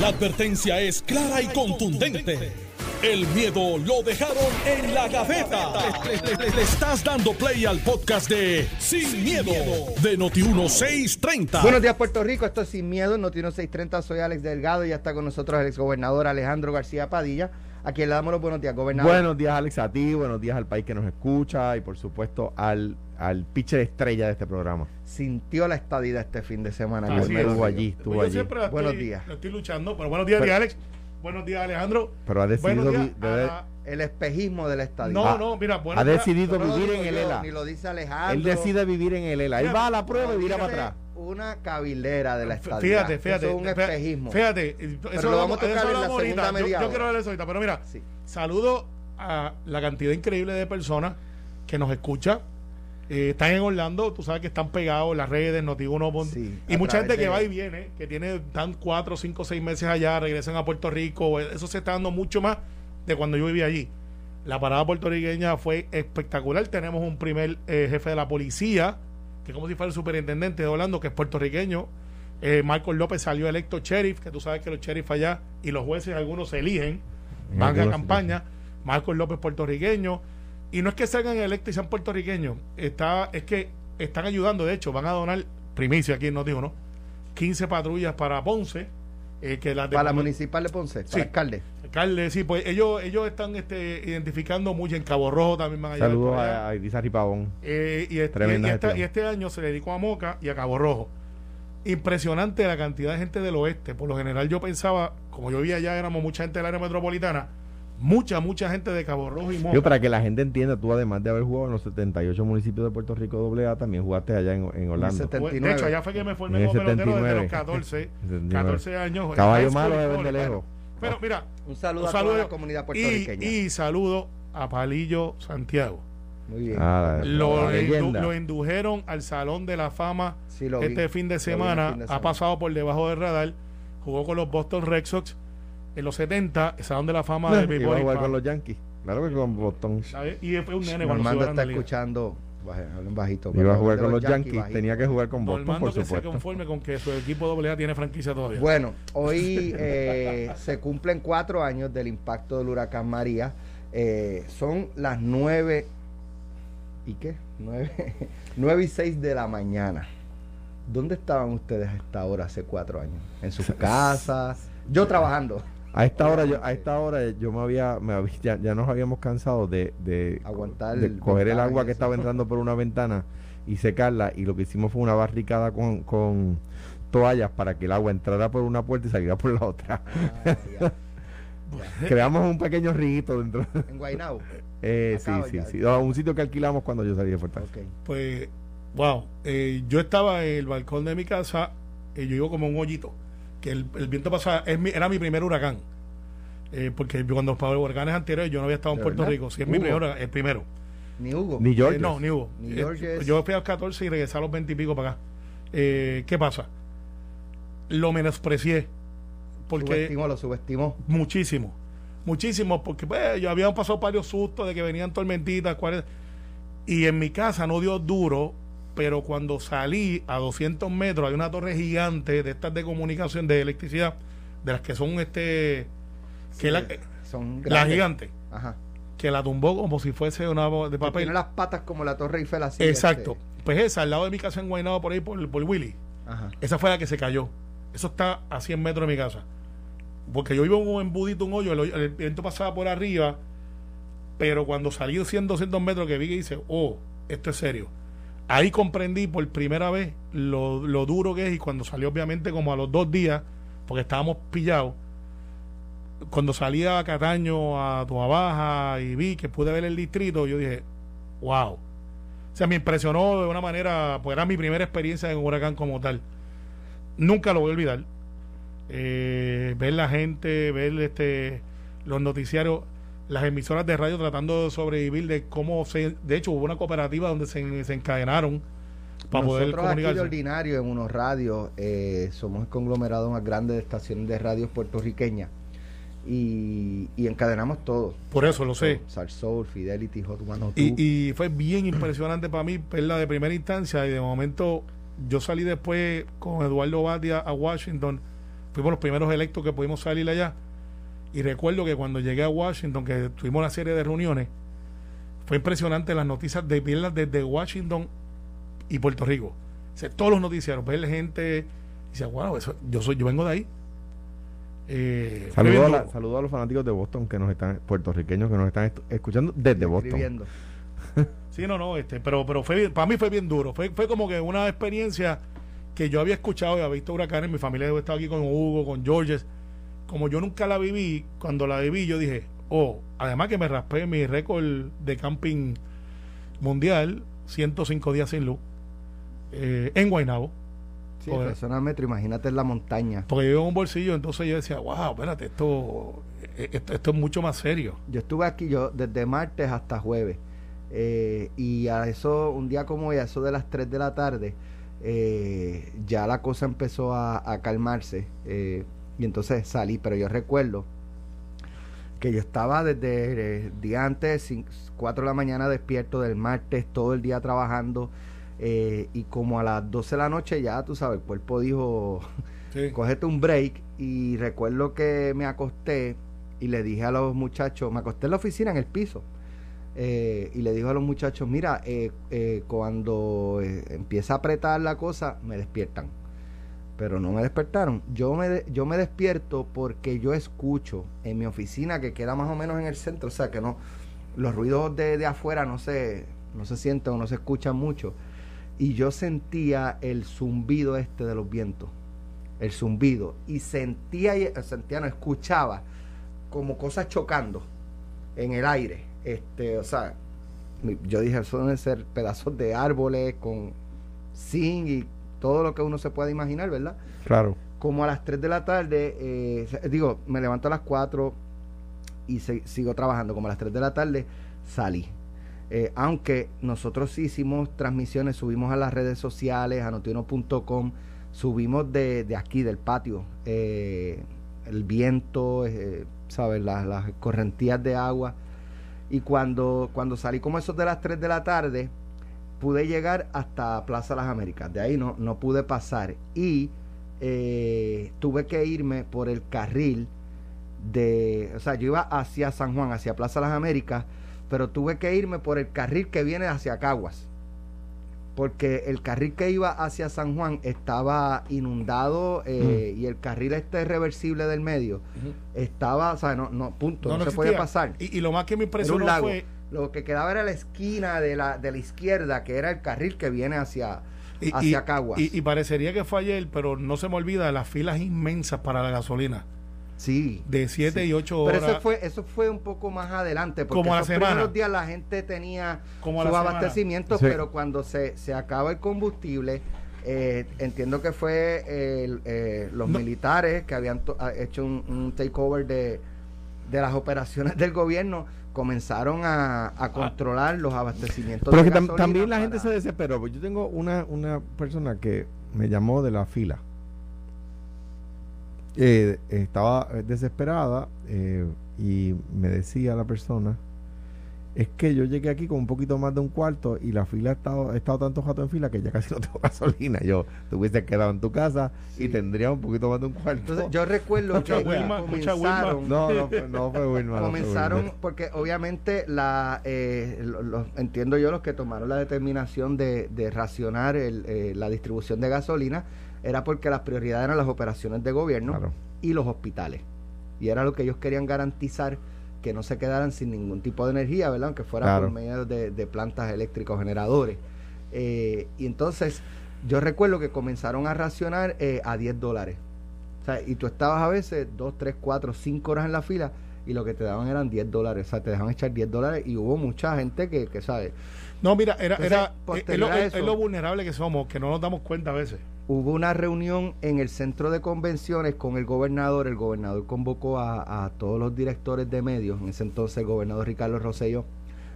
La advertencia es clara y contundente. El miedo lo dejaron en la gaveta. Le, le- le estás dando play al podcast de Sin, miedo, de Noti1630. Buenos días, Puerto Rico. Esto es Sin Miedo, Notino 630. Soy Alex Delgado y ya está con nosotros el exgobernador Alejandro García Padilla, a quien le damos los buenos días, gobernador. Buenos días, Alex, a ti, buenos días al país que nos escucha y, por supuesto, al, al pitcher estrella de este programa. Sintió la estadía este fin de semana. Así gobernador. es. Estuvo allí, estuvo Pues yo allí. la Buenos estoy- días. la estoy luchando, pero buenos días, Pero- Alex. Buenos días, Alejandro. Pero ha decidido días a El espejismo de la estadía. No, Ah, no, mira, buenos ha días. decidido No lo vivir en el yo, ELA. Ni lo dice Alejandro. Él decide vivir en el ELA. Él va a la prueba y vira para atrás. Una cabildera de la estadía. Fíjate, fíjate. Eso es un fíjate, espejismo. Fíjate, eso lo vamos a tocar en la segunda ahorita. Yo- media Yo, hora. quiero hablar eso ahorita, pero mira, Sí. saludo a la cantidad increíble de personas que nos escucha. Eh, están en Orlando, tú sabes que están pegados en las redes, Noti1. pon- Sí, y mucha gente que de- va y viene, que tiene tan cuatro, cinco, seis meses allá, regresan a Puerto Rico. Eso se está dando mucho más de cuando yo vivía allí. La parada puertorriqueña fue espectacular. Tenemos un primer eh, jefe de la policía, que como si fuera el superintendente de Orlando, que es puertorriqueño. Eh, Marcos López salió electo sheriff, que tú sabes que los sheriff allá y los jueces algunos se eligen, En van a campaña. Marcos López puertorriqueño. Y no es que salgan electos y sean puertorriqueños, está, es que están ayudando, de hecho, van a donar primicia aquí, no digo, ¿no? 15 patrullas para Ponce. eh, que las de Para la municipal de Ponce, Sí. para alcalde. Alcalde, sí, pues ellos, ellos están este, identificando mucho en Cabo Rojo también van a llevar Saludos a, a Irizarry Pavón. Eh, y, este, Tremenda y esta- gestión. y este año se le dedicó a Moca y a Cabo Rojo. Impresionante la cantidad de gente del oeste. Por lo general yo pensaba, como yo vivía allá, éramos mucha gente del área metropolitana, mucha, mucha gente de Cabo Rojo y Moca. Yo, para que la gente entienda, tú además de haber jugado en los 78 municipios de Puerto Rico AA, también jugaste allá en, en Orlando. setenta- Pues, de 79. hecho, allá fue que me formé En el como pelotero desde 79. los 14, 79. 14 años. en Caballo malo y de lejos. Pero mira, Un saludo un a toda la comunidad y, puertorriqueña. y saludo a Palillo Santiago. Muy bien. Ah, la- Lo, indujeron al Salón de la Fama Sí, este fin de semana. fin de Ha semana. pasado por debajo del radar. Jugó con los Boston Red Sox en los 70, el Salón de la Fama Iba a béisbol. jugar hispano, con los Yankees. Claro que con Boston. ¿sabes? Y fue un nene cuando Normando a está escuchando. bajito. Iba a jugar de con los Yankees. bajito. Tenía que jugar con Boston, Normando por que se supuesto. conforme con que su equipo AA tiene franquicia todavía. Bueno, hoy eh, se cumplen cuatro años del impacto del huracán María. Eh, son las nueve. ¿Y qué? Nueve, nueve y seis de la mañana. ¿Dónde estaban ustedes a esta hora hace cuatro años? ¿En sus casas? Yo trabajando. A esta hora, yo, a esta hora yo me había, me había- ya, ya nos habíamos cansado de, de, Aguantar de el coger el agua que estaba entrando por una ventana y secarla y lo que hicimos fue una barricada con, con toallas para que el agua entrara por una puerta y saliera por la otra. Ah, ya. Creamos un pequeño riguito dentro. En Guaynabo. Eh, sí, sí, ya. sí. No, un sitio que alquilamos cuando yo salí de Fortaleza. Ok. Pues, wow. eh, yo estaba en el balcón de mi casa y yo iba como un hoyito. Que el, el viento pasaba, es mi- era mi primer huracán. Eh, porque cuando los huracanes anteriores yo no había estado en ¿De Puerto verdad? Rico. Sí, es mi Hugo. primer huracán, el primero. Ni Hugo. Ni George. Eh, no, ni hubo. Ni Eh, Yo fui a los 14 y regresé a los 20 y pico para acá. Eh, ¿Qué pasa? Lo menosprecié. Porque Subestimó, lo subestimó. muchísimo. Muchísimo, porque pues, yo habían pasado varios sustos de que venían tormentitas. cuáles- Y en mi casa no dio duro, pero cuando salí a 200 metros hay una torre gigante de estas de comunicación, de electricidad, de las que son este. que Sí, la, Son la gigante, Ajá. que la tumbó como si fuese una de Que papel. Tiene las patas como la Torre Eiffel así. Exacto. este. Pues esa, al lado de mi casa en Guaynabo, por ahí, por, por Willy. Ajá. Esa fue la que se cayó. Eso está a 100 metros de mi casa. Porque yo vivo en un embudito, un hoyo, el, el viento pasaba por arriba, pero cuando salí 100, 200 metros que vi que dice, oh, esto es serio. Ahí comprendí por primera vez lo, lo duro que es y cuando salió obviamente como a los dos días, porque estábamos pillados, cuando salí a Cataño, a Tua Baja y vi que pude ver el distrito, yo dije, wow. O sea, me impresionó de una manera, pues era mi primera experiencia en huracán como tal. Nunca lo voy a olvidar. Eh, ver la gente, ver este los noticiarios, las emisoras de radio tratando de sobrevivir, de cómo se. De hecho, hubo una cooperativa donde se, se encadenaron para poder Nosotros aquí de comunicarse. ordinario en unos radios eh, somos el conglomerado más grande de estaciones de radios puertorriqueñas y, y encadenamos todo. Por eso lo sé. Salsoul, Fidelity, Hot 102. Y, y fue bien impresionante para mí verla de primera instancia y de momento yo salí después con Eduardo Batia a Washington fuimos los primeros electos que pudimos salir allá. Y recuerdo que cuando llegué a Washington, que tuvimos una serie de reuniones, fue impresionante las noticias de verlas desde Washington y Puerto Rico. O sea, todos los noticiarios, ver gente y dice, wow, eso, yo soy, yo vengo de ahí. Eh, saludos, a, saludo a los fanáticos de Boston que nos están, puertorriqueños que nos están escuchando desde Boston. sí, no, no, este, pero, pero fue para mí fue bien duro. Fue, fue como que una experiencia que yo había escuchado y había visto huracanes. Mi familia había estado aquí con Hugo, con Georges. Como yo nunca la viví, cuando la viví, yo dije, oh, además que me raspé mi récord de camping mundial, 105 días sin luz, eh, en Guaynabo Sí, zona metro, imagínate en la montaña. Porque yo en un bolsillo, entonces yo decía, wow, espérate, esto, esto, esto es mucho más serio. Yo estuve aquí yo desde martes hasta jueves. Eh, y a eso, un día como hoy, a eso de las 3 de la tarde, eh, ya la cosa empezó a, calmarse. Eh, y entonces salí, pero yo recuerdo que yo estaba desde el día antes, 4 de la mañana despierto del martes, todo el día trabajando eh, y como a las 12 de la noche ya, tú sabes, el cuerpo dijo, cógete un break. Y recuerdo que me acosté y le dije a los muchachos, me acosté en la oficina en el piso. Eh, y le dijo a los muchachos, mira, eh, cuando empieza a apretar la cosa, me despiertan. Pero no me despertaron. Yo me, yo me despierto porque yo escucho en mi oficina, que queda más o menos en el centro, o sea que no, los ruidos de, de afuera no se, no se sienten o no se escuchan mucho y yo sentía el zumbido este de los vientos, el zumbido, y sentía, sentía, no escuchaba como cosas chocando en el aire. Este, o sea, yo dije, eso deben ser pedazos de árboles con zinc y todo lo que uno se pueda imaginar, ¿verdad? Claro. Como a las 3 de la tarde, eh, digo, me levanto a las 4 y sigo trabajando. Como a las 3 de la tarde salí. Eh, aunque nosotros hicimos transmisiones, subimos a las redes sociales, a notiuno.com, subimos de, aquí, del patio, eh, el viento, eh, ¿sabes? Las, las, correntías de agua. Y cuando, cuando salí como eso de las 3 de la tarde, pude llegar hasta Plaza Las Américas. De ahí no, no pude pasar. Y tuve que irme por el carril de, o sea, yo iba hacia San Juan, hacia Plaza Las Américas pero tuve que irme por el carril que viene hacia Caguas. Porque el carril que iba hacia San Juan estaba inundado eh, y el carril este reversible del medio estaba, o sea, no, no punto, no, se podía pasar. Y, lo más que me impresionó fue. Lo que quedaba era la esquina de la, de la izquierda, que era el carril que viene hacia, hacia Caguas. Y, parecería que fue ayer, pero no se me olvida las filas inmensas para la gasolina. Sí. De 7 y 8 horas. Pero eso fue, eso fue un poco más adelante, porque como esos primeros días la gente tenía como su abastecimiento, pero cuando se, se acaba el combustible, eh, entiendo que fue eh, los militares que habían hecho un, takeover de, de las operaciones del gobierno comenzaron a, a controlar los abastecimientos. Pero que también la gente se desesperó. Yo tengo una, una persona que me llamó de la fila eh, estaba desesperada eh, y me decía la persona es que yo llegué aquí con un poquito más de un cuarto y la fila ha estado, he estado tanto jato en fila que ya casi no tengo gasolina. Yo te hubiese quedado en tu casa y tendría un poquito más de un cuarto. Entonces, yo recuerdo que comenzaron, no, no, no fue Wilma. Comenzaron porque obviamente la eh, entiendo yo los que tomaron la determinación de, de racionar el, eh, la distribución de gasolina era porque las prioridades eran las operaciones de gobierno y los hospitales. Y era lo que ellos querían garantizar que no se quedaran sin ningún tipo de energía, ¿verdad? Aunque fuera por medio de, plantas eléctricas generadores. Eh, y entonces yo recuerdo que comenzaron a racionar eh, a 10 dólares. O sea, y tú estabas a veces 2, 3, 4, 5 horas en la fila y lo que te daban eran 10 dólares. O sea, te dejaban echar 10 dólares y hubo mucha gente que, que ¿sabe? No, mira, era, era es, lo, vulnerable que somos, que no nos damos cuenta a veces. Hubo una reunión en el centro de convenciones con el gobernador. El gobernador convocó a, todos los directores de medios. En ese entonces el gobernador Ricardo Rosselló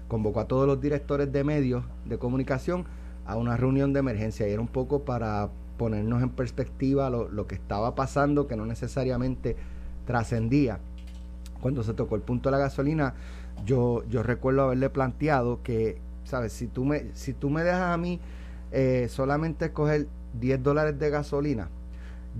convocó a todos los directores de medios de comunicación a una reunión de emergencia. Y era un poco para ponernos en perspectiva lo, que estaba pasando, que no necesariamente trascendía. Cuando se tocó el punto de la gasolina, yo, yo recuerdo haberle planteado que ¿sabes? Si tú me, si tú me dejas a mí eh, solamente escoger 10 dólares de gasolina,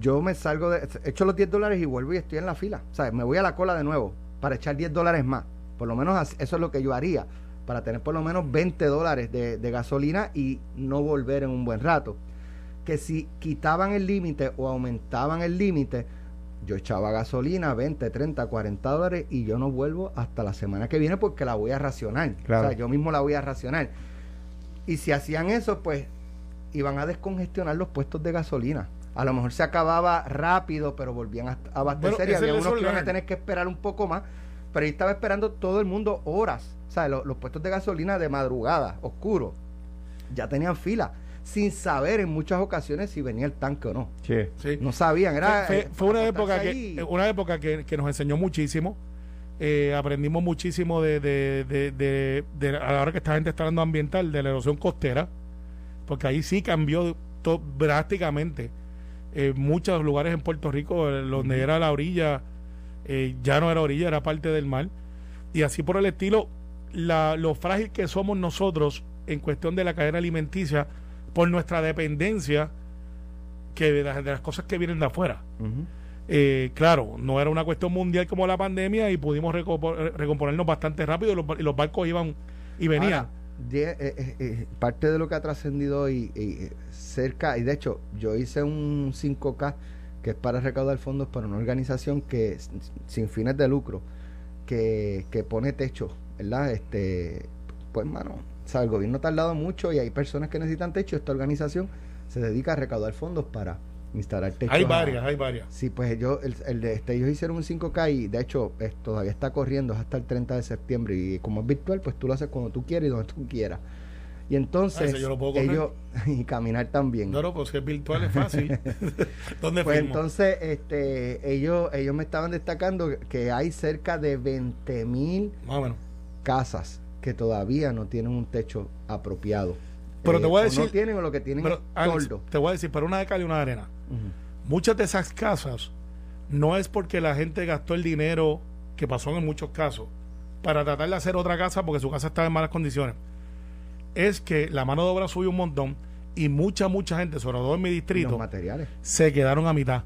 yo me salgo de, echo los 10 dólares y vuelvo y estoy en la fila. O sea, me voy a la cola de nuevo para echar 10 dólares más. Por lo menos eso es lo que yo haría, para tener por lo menos 20 dólares de, de gasolina y no volver en un buen rato. Que si quitaban el límite o aumentaban el límite, yo echaba gasolina 20, 30, 40 dólares y yo no vuelvo hasta la semana que viene porque la voy a racionar. Claro. O sea, yo mismo la voy a racionar. Y si hacían eso, pues iban a descongestionar los puestos de gasolina. A lo mejor se acababa rápido, pero volvían a abastecer Bueno, y había unos que iban a tener que esperar un poco más. Pero ahí estaba esperando todo el mundo horas. O sea, lo- los puestos de gasolina de madrugada, oscuro, ya tenían fila, sin saber en muchas ocasiones si venía el tanque o no. Sí. Sí. No sabían, era... fue, eh, fue una época que eh, una época que, que nos enseñó muchísimo Eh, aprendimos muchísimo de, de, de, de- de- a la hora que esta gente está hablando ambiental de la erosión costera porque ahí sí cambió to- drásticamente Eh, muchos lugares en Puerto Rico eh, donde era la orilla eh, ya no era orilla era parte del mar y así por el estilo la, lo frágil que somos nosotros en cuestión de la cadena alimenticia por nuestra dependencia que de las, de las cosas que vienen de afuera. Eh, claro, no era una cuestión mundial como la pandemia y pudimos recompo- eh, recomponernos bastante rápido y los, y los barcos iban y venían. Ahora, die- eh, eh, eh, parte de lo que ha trascendido y, eh, cerca, y de hecho, yo hice un 5K que es para recaudar fondos para una organización que sin fines de lucro que, que pone techo, ¿verdad? Este, pues, mano, o sea, el gobierno ha tardado mucho y hay personas que necesitan techo. Esta organización se dedica a recaudar fondos para instalar techo. hay varias, hay varias. Sí, pues yo, el, el de este, ellos hicieron un 5K y de hecho es- todavía está corriendo es hasta el 30 de septiembre y como es virtual, pues tú lo haces cuando tú quieras y donde tú quieras. Y Ah, entonces ese yo lo puedo correr. ellos, y caminar también. No, no, pues es virtual es fácil. ¿Dónde Pues firmo? entonces este, ellos, ellos me estaban destacando que hay cerca de 20 mil casas que todavía no tienen un techo apropiado. Pero te voy a o decir- no tienen o lo que tienen Alex, te voy a decir, para una de cal y una de arena. Muchas de esas casas no es porque la gente gastó el dinero, que pasó en muchos casos, para tratar de hacer otra casa porque su casa estaba en malas condiciones. Es que la mano de obra subió un montón y mucha, mucha gente, sobre todo en mi Los distrito, materiales. se quedaron a mitad.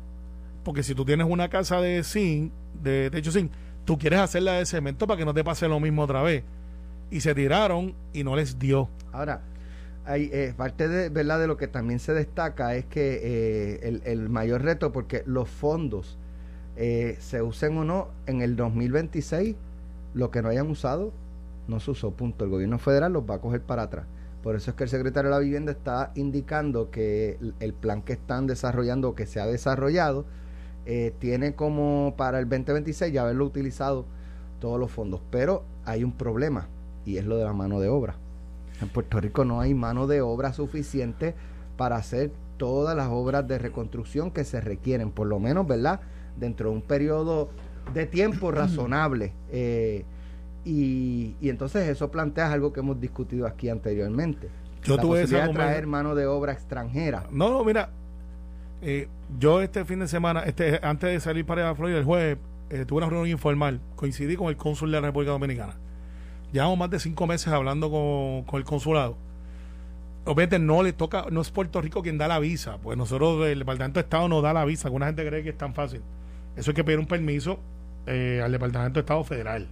Porque si tú tienes una casa de zinc, de techo zinc, tú quieres hacerla de cemento para que no te pase lo mismo otra vez. Y se tiraron y no les dio. Ahora, hay, eh, parte de, ¿verdad? de lo que también se destaca es que eh, el, el mayor reto, porque los fondos eh, se usen o no, en el 2026, lo que no hayan usado, no se usó, punto. El gobierno federal los va a coger para atrás. Por eso es que el secretario de la Vivienda está indicando que el, plan que están desarrollando o que se ha desarrollado eh, tiene como para el 2026 ya haberlo utilizado todos los fondos. Pero hay un problema y es lo de la mano de obra. En Puerto Rico no hay mano de obra suficiente para hacer todas las obras de reconstrucción que se requieren, por lo menos, ¿verdad? Dentro de un periodo de tiempo razonable. Eh, y, y entonces eso plantea algo que hemos discutido aquí anteriormente. Yo la tuve esa posibilidad de traer mano de obra extranjera. No, no, mira, eh, yo este fin de semana, este antes de salir para Florida el jueves, eh, tuve una reunión informal, coincidí con el cónsul de la República Dominicana. Llevamos más de cinco meses hablando con, con el consulado. Obviamente no le toca, no es Puerto Rico quien da la visa, pues nosotros, el Departamento de Estado no da la visa, que una gente cree que es tan fácil. Eso hay que pedir un permiso eh, al Departamento de Estado Federal,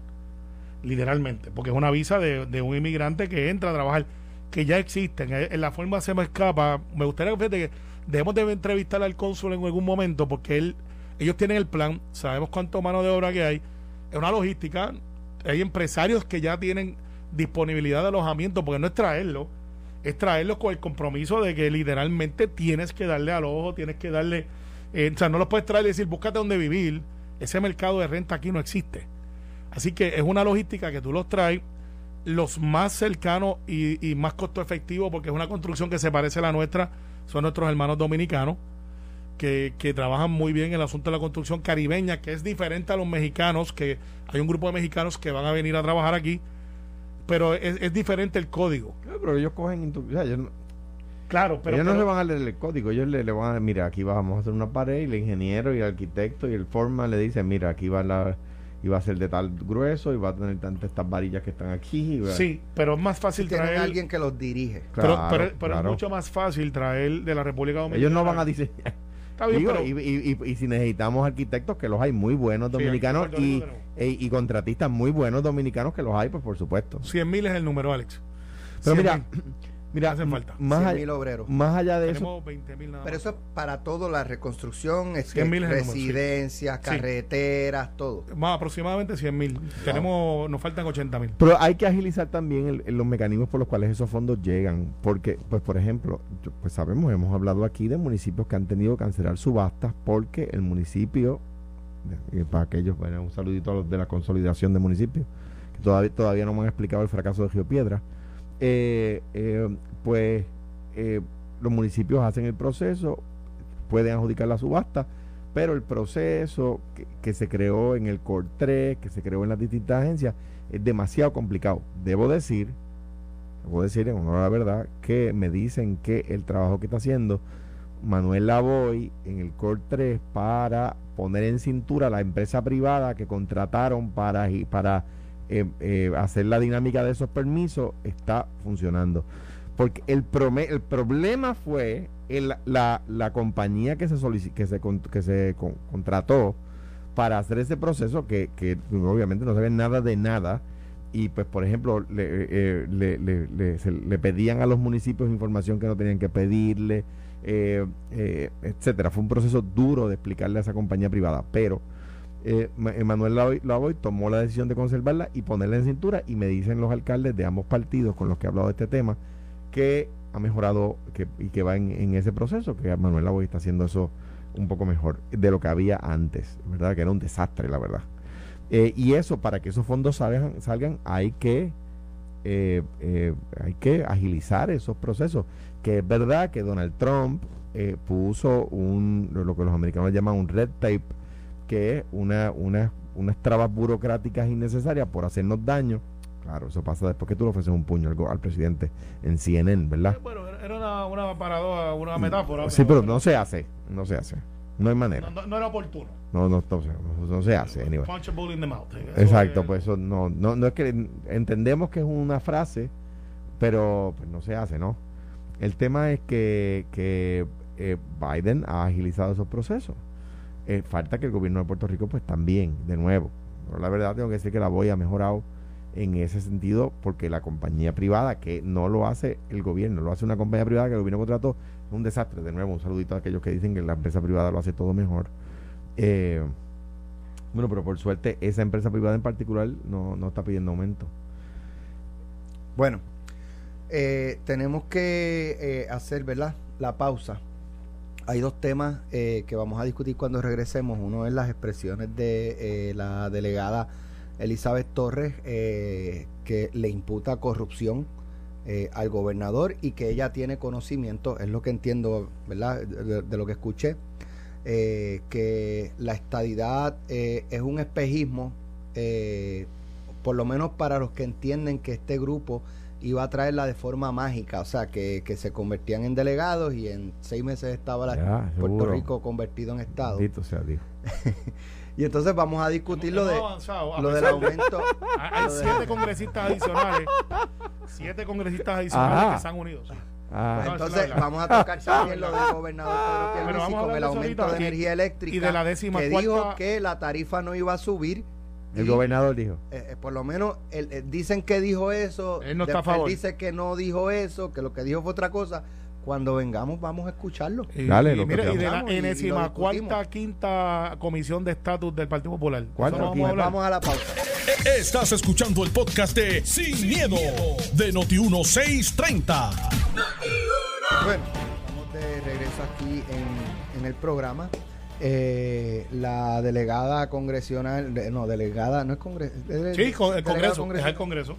literalmente, porque es una visa de, de un inmigrante que entra a trabajar, que ya existen. Eh, En la forma se me escapa. Me gustaría fíjate, que debemos de entrevistar al cónsul en algún momento, porque él, ellos tienen el plan, sabemos cuánto mano de obra que hay, es una logística, hay empresarios que ya tienen disponibilidad de alojamiento, porque no es traerlo, es traerlos con el compromiso de que literalmente tienes que darle al ojo, tienes que darle, eh, o sea, no los puedes traer y decir, búscate donde vivir, ese mercado de renta aquí no existe. Así que es una logística que tú los traes, los más cercanos y, y más costo efectivo, porque es una construcción que se parece a la nuestra, son nuestros hermanos dominicanos, que, que trabajan muy bien en el asunto de la construcción caribeña, que es diferente a los mexicanos, que hay un grupo de mexicanos que van a venir a trabajar aquí, pero es, es diferente el código. Pero ellos cogen. intu- o sea, ellos no, Claro, pero, ellos no pero- se van a leer el código, ellos le, le van a mira, aquí vamos a hacer una pared y el ingeniero y el arquitecto y el foreman le dicen, mira, aquí va la y va a ser de tal grueso y va a tener tantas estas varillas que están aquí. sí, pero es más fácil traer... alguien que los dirige. pero Claro, pero, pero claro. es mucho más fácil traer de la República Dominicana. Ellos no van a diseñar. Está bien, Digo, pero- y, y- y- y si necesitamos arquitectos, que los hay muy buenos dominicanos y, e- y contratistas muy buenos dominicanos, que los hay, pues por supuesto. 100 mil es el número, Alex. Pero 100 mira. Mira, Hacen falta. más, 100 allá, mil obreros. más allá de eso, Tenemos 20 mil nada Pero más. eso es para todo, la reconstrucción, es 100.000 que sí. residencias, Sí. carreteras, todo. Más aproximadamente 100 mil. Tenemos, nos faltan 80 mil. Pero hay que agilizar también el- el- los mecanismos por los cuales esos fondos llegan. Porque, pues, por ejemplo, yo- pues sabemos, hemos hablado aquí de municipios que han tenido que cancelar subastas porque el municipio, y para aquellos, bueno, un saludito a los de la consolidación de municipios, que todavía, todavía no me han explicado el fracaso de Río Piedra, eh, eh, pues eh, los municipios hacen el proceso, pueden adjudicar la subasta, pero el proceso que, se creó en el COR 3, que se creó en las distintas agencias, es demasiado complicado. Debo decir, debo decir en honor a la verdad, que me dicen que el trabajo que está haciendo Manuel Lavoy en el COR 3 para poner en cintura a la empresa privada que contrataron para, para eh, eh, hacer la dinámica de esos permisos está funcionando. Porque el, el problema fue el- la, la compañía que se, que se, que se con- contrató para hacer ese proceso que, que obviamente no saben nada de nada y pues por ejemplo le, eh, le, le- pedían a los municipios información que no tenían que pedirle eh, etcétera fue un proceso duro de explicarle a esa compañía privada pero eh, Ma- Manuel Lavoy, tomó la decisión de conservarla y ponerla en cintura y me dicen los alcaldes de ambos partidos con los que he hablado de este tema que ha mejorado que, y que va en, en ese proceso, que Manuel Lavoy está haciendo eso un poco mejor de lo que había antes, ¿verdad? Que era un desastre, la verdad. Eh, y eso, para que esos fondos salgan, salgan hay que eh, eh, hay que agilizar esos procesos. Que es verdad que Donald Trump eh, puso un lo que los americanos llaman un red tape, que es una, una, unas trabas burocráticas innecesarias por hacernos daño. Claro, eso pasa después que tú le ofreces un puño al, al presidente en CNN, ¿verdad? Bueno, era- una, una paradoja, una metáfora. Sí, pero no se hace, no se hace. No hay manera. no, no- no era oportuno. No, no, no, no, no se hace. anyway. Punch a bull in the mouth. Eso Exacto, es- pues eso no, no, no es que entendemos que es una frase, pero pues, no se hace, ¿no? El tema es que, que eh, Biden ha agilizado esos procesos. Eh, falta que el gobierno de Puerto Rico, pues también, de nuevo. Pero la verdad tengo que decir que la voy ha mejorado en ese sentido porque la compañía privada, que no lo hace el gobierno, lo hace una compañía privada que el gobierno contrató, es un desastre. De nuevo, un saludito a aquellos que dicen que la empresa privada lo hace todo mejor. Eh, bueno, pero por suerte esa empresa privada en particular no, no está pidiendo aumento. Bueno, eh, tenemos que eh, hacer, ¿verdad? La pausa. Hay dos temas eh, que vamos a discutir cuando regresemos. Uno es las expresiones de eh, la delegada Elizabeth Torres, eh, que le imputa corrupción eh, al gobernador y que ella tiene conocimiento, es lo que entiendo, ¿verdad? De, de lo que escuché, que la estadidad es un espejismo, por lo menos para los que entienden que este grupo iba a traerla de forma mágica, o sea, que, que se convertían en delegados y en seis meses estaba la- Ya, Puerto seguro. Rico convertido en Estado. Bendito sea Dios. Y entonces vamos a discutir lo, Hemos de, avanzado, a lo del aumento. Hay lo de- siete congresistas adicionales. siete congresistas adicionales Ajá. que se han unido. sí. Ah, Entonces vamos a tocar también lo del gobernador Pedro Pero Pierluisi con el aumento de energía eléctrica. y de la décima que cuarta- dijo que la tarifa no iba a subir. El y, gobernador dijo. eh, eh, por lo menos él- eh, dicen que dijo eso. Él no está a favor. dice que no dijo eso, que lo que dijo fue otra cosa. Cuando vengamos vamos a escucharlo. Y, Dale, y lo que mira, y de la enésima cuarta, quinta comisión de estatus del Partido Popular. Vamos a. Vamos a la pausa. Estás escuchando el podcast de Sin, miedo, de Noti1630. Bueno, estamos de regreso aquí en, en el programa. Eh, la delegada congresional, no, delegada, no es congreso. Sí, con- el Congreso. Es el Congreso.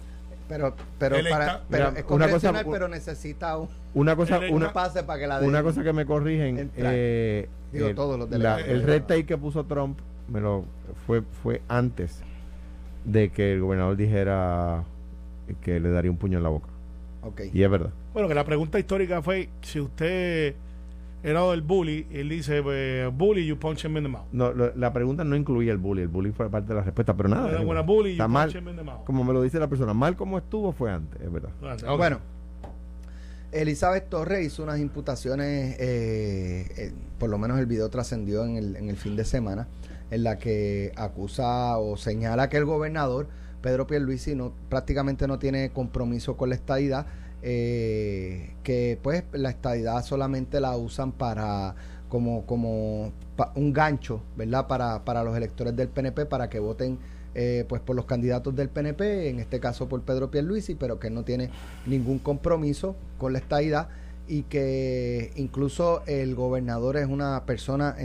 Pero, pero, Electa. para, pero Mira, es una cosa- congresional, pero necesita un, Una cosa, El- una, un pase para que la una cosa que me corrigen. Eh, Digo, eh, todos los la- el red tape que puso Trump me lo fue, fue antes de que el gobernador dijera que le daría un puño en la boca. Ok. Y es verdad. Bueno, que la pregunta histórica fue si usted era del bully, él dice, pues, bully, you punch him in the mouth. No, lo- la pregunta no incluía el bully. El bully fue parte de la respuesta, pero nada. Era buena bully, Está you mal, punch him in the mouth. como me lo dice la persona, mal como estuvo fue antes, es verdad. Ok. Bueno, Elizabeth Torres hizo unas imputaciones, eh, eh, por lo menos el video trascendió en el, en el fin de semana, en la que acusa o señala que el gobernador Pedro Pierluisi no, prácticamente no tiene compromiso con la estadidad, eh, que pues la estadidad solamente la usan para como, como un gancho, ¿verdad? Para, para los electores del PNP para que voten eh, pues por los candidatos del PNP, en este caso por Pedro Pierluisi, pero que no tiene ningún compromiso con la estadidad y que incluso el gobernador es una persona,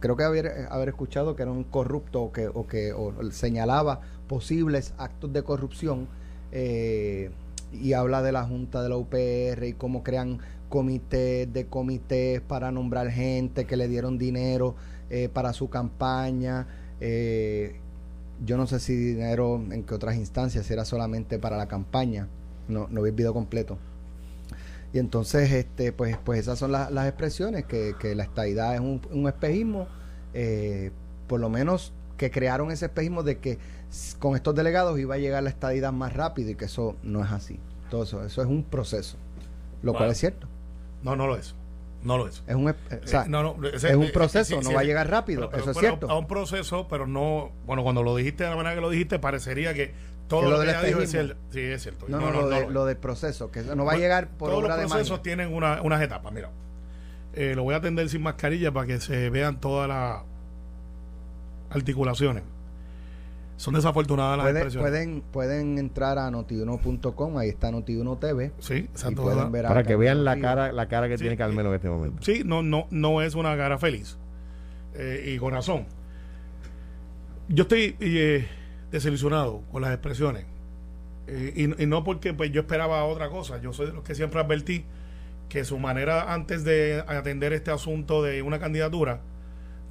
creo que haber, haber escuchado que era un corrupto o que, o que señalaba posibles actos de corrupción eh, y habla de la Junta de la UPR y cómo crean comités de comités para nombrar gente que le dieron dinero eh, para su campaña. Eh, yo no sé si dinero en qué otras instancias, era solamente para la campaña, no, no vi el video completo. Y entonces, este, pues, pues esas son las expresiones, que, que, la estadidad es un, un espejismo, eh, por lo menos que crearon ese espejismo de que con estos delegados iba a llegar la estadidad más rápido y que eso no es así. Todo eso, eso es un proceso, lo cual es cierto. No, no lo es. No lo es. Es un, es un proceso, no va a llegar rápido, eso es cierto. A un proceso, pero no, bueno, cuando lo dijiste de la manera que lo dijiste, parecería que todo lo, que ella dijo es cierto. Sí, es cierto. No, no, lo, del proceso, que no va a llegar por Todos los procesos tienen unas etapas, mira. Eh, lo voy a atender sin mascarilla para que se vean todas las articulaciones. Son desafortunadas las expresiones. Pueden, pueden entrar a notiuno.com, ahí está Notiuno TV. Sí, Para que vean la cara, la cara que tiene Carmelo en este momento. Sí, no, no, no es una cara feliz. Eh, y con razón. Yo estoy eh, desilusionado con las expresiones. Eh, y, no porque pues, yo esperaba otra cosa. Yo soy de los que siempre advertí que su manera antes de atender este asunto de una candidatura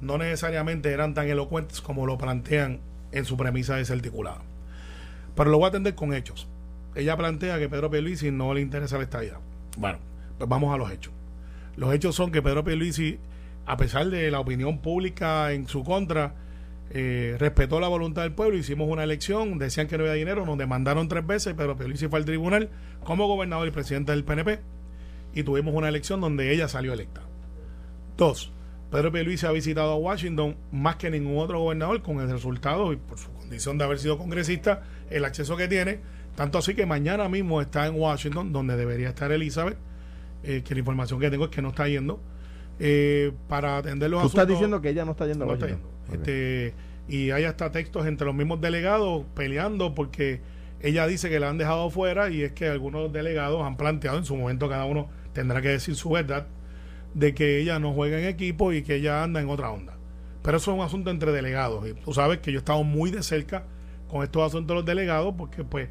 no necesariamente eran tan elocuentes como lo plantean en su premisa desarticulada. Pero lo voy a atender con hechos. Ella plantea que Pedro Pierluisi no le interesa la estadía. Bueno, pues vamos a los hechos. Los hechos son que Pedro Pierluisi, a pesar de la opinión pública en su contra, eh, respetó la voluntad del pueblo, hicimos una elección, decían que no había dinero, nos demandaron tres veces, Pedro Pierluisi fue al tribunal como gobernador y presidente del PNP y tuvimos una elección donde ella salió electa. Dos, Pedro Pierluisi ha visitado a Washington más que ningún otro gobernador con el resultado y por su condición de haber sido congresista, el acceso que tiene, tanto así que mañana mismo está en Washington, donde debería estar Elizabeth, eh, que la información que tengo es que no está yendo, eh, para atender los ¿Tú estás diciendo que ella no está yendo a Washington? Este, y hay hasta textos entre los mismos delegados peleando porque ella dice que la han dejado fuera y es que algunos delegados han planteado, en su momento cada uno tendrá que decir su verdad, de que ella no juega en equipo y que ella anda en otra onda. Pero eso es un asunto entre delegados. Y tú sabes que yo he estado muy de cerca con estos asuntos de los delegados porque pues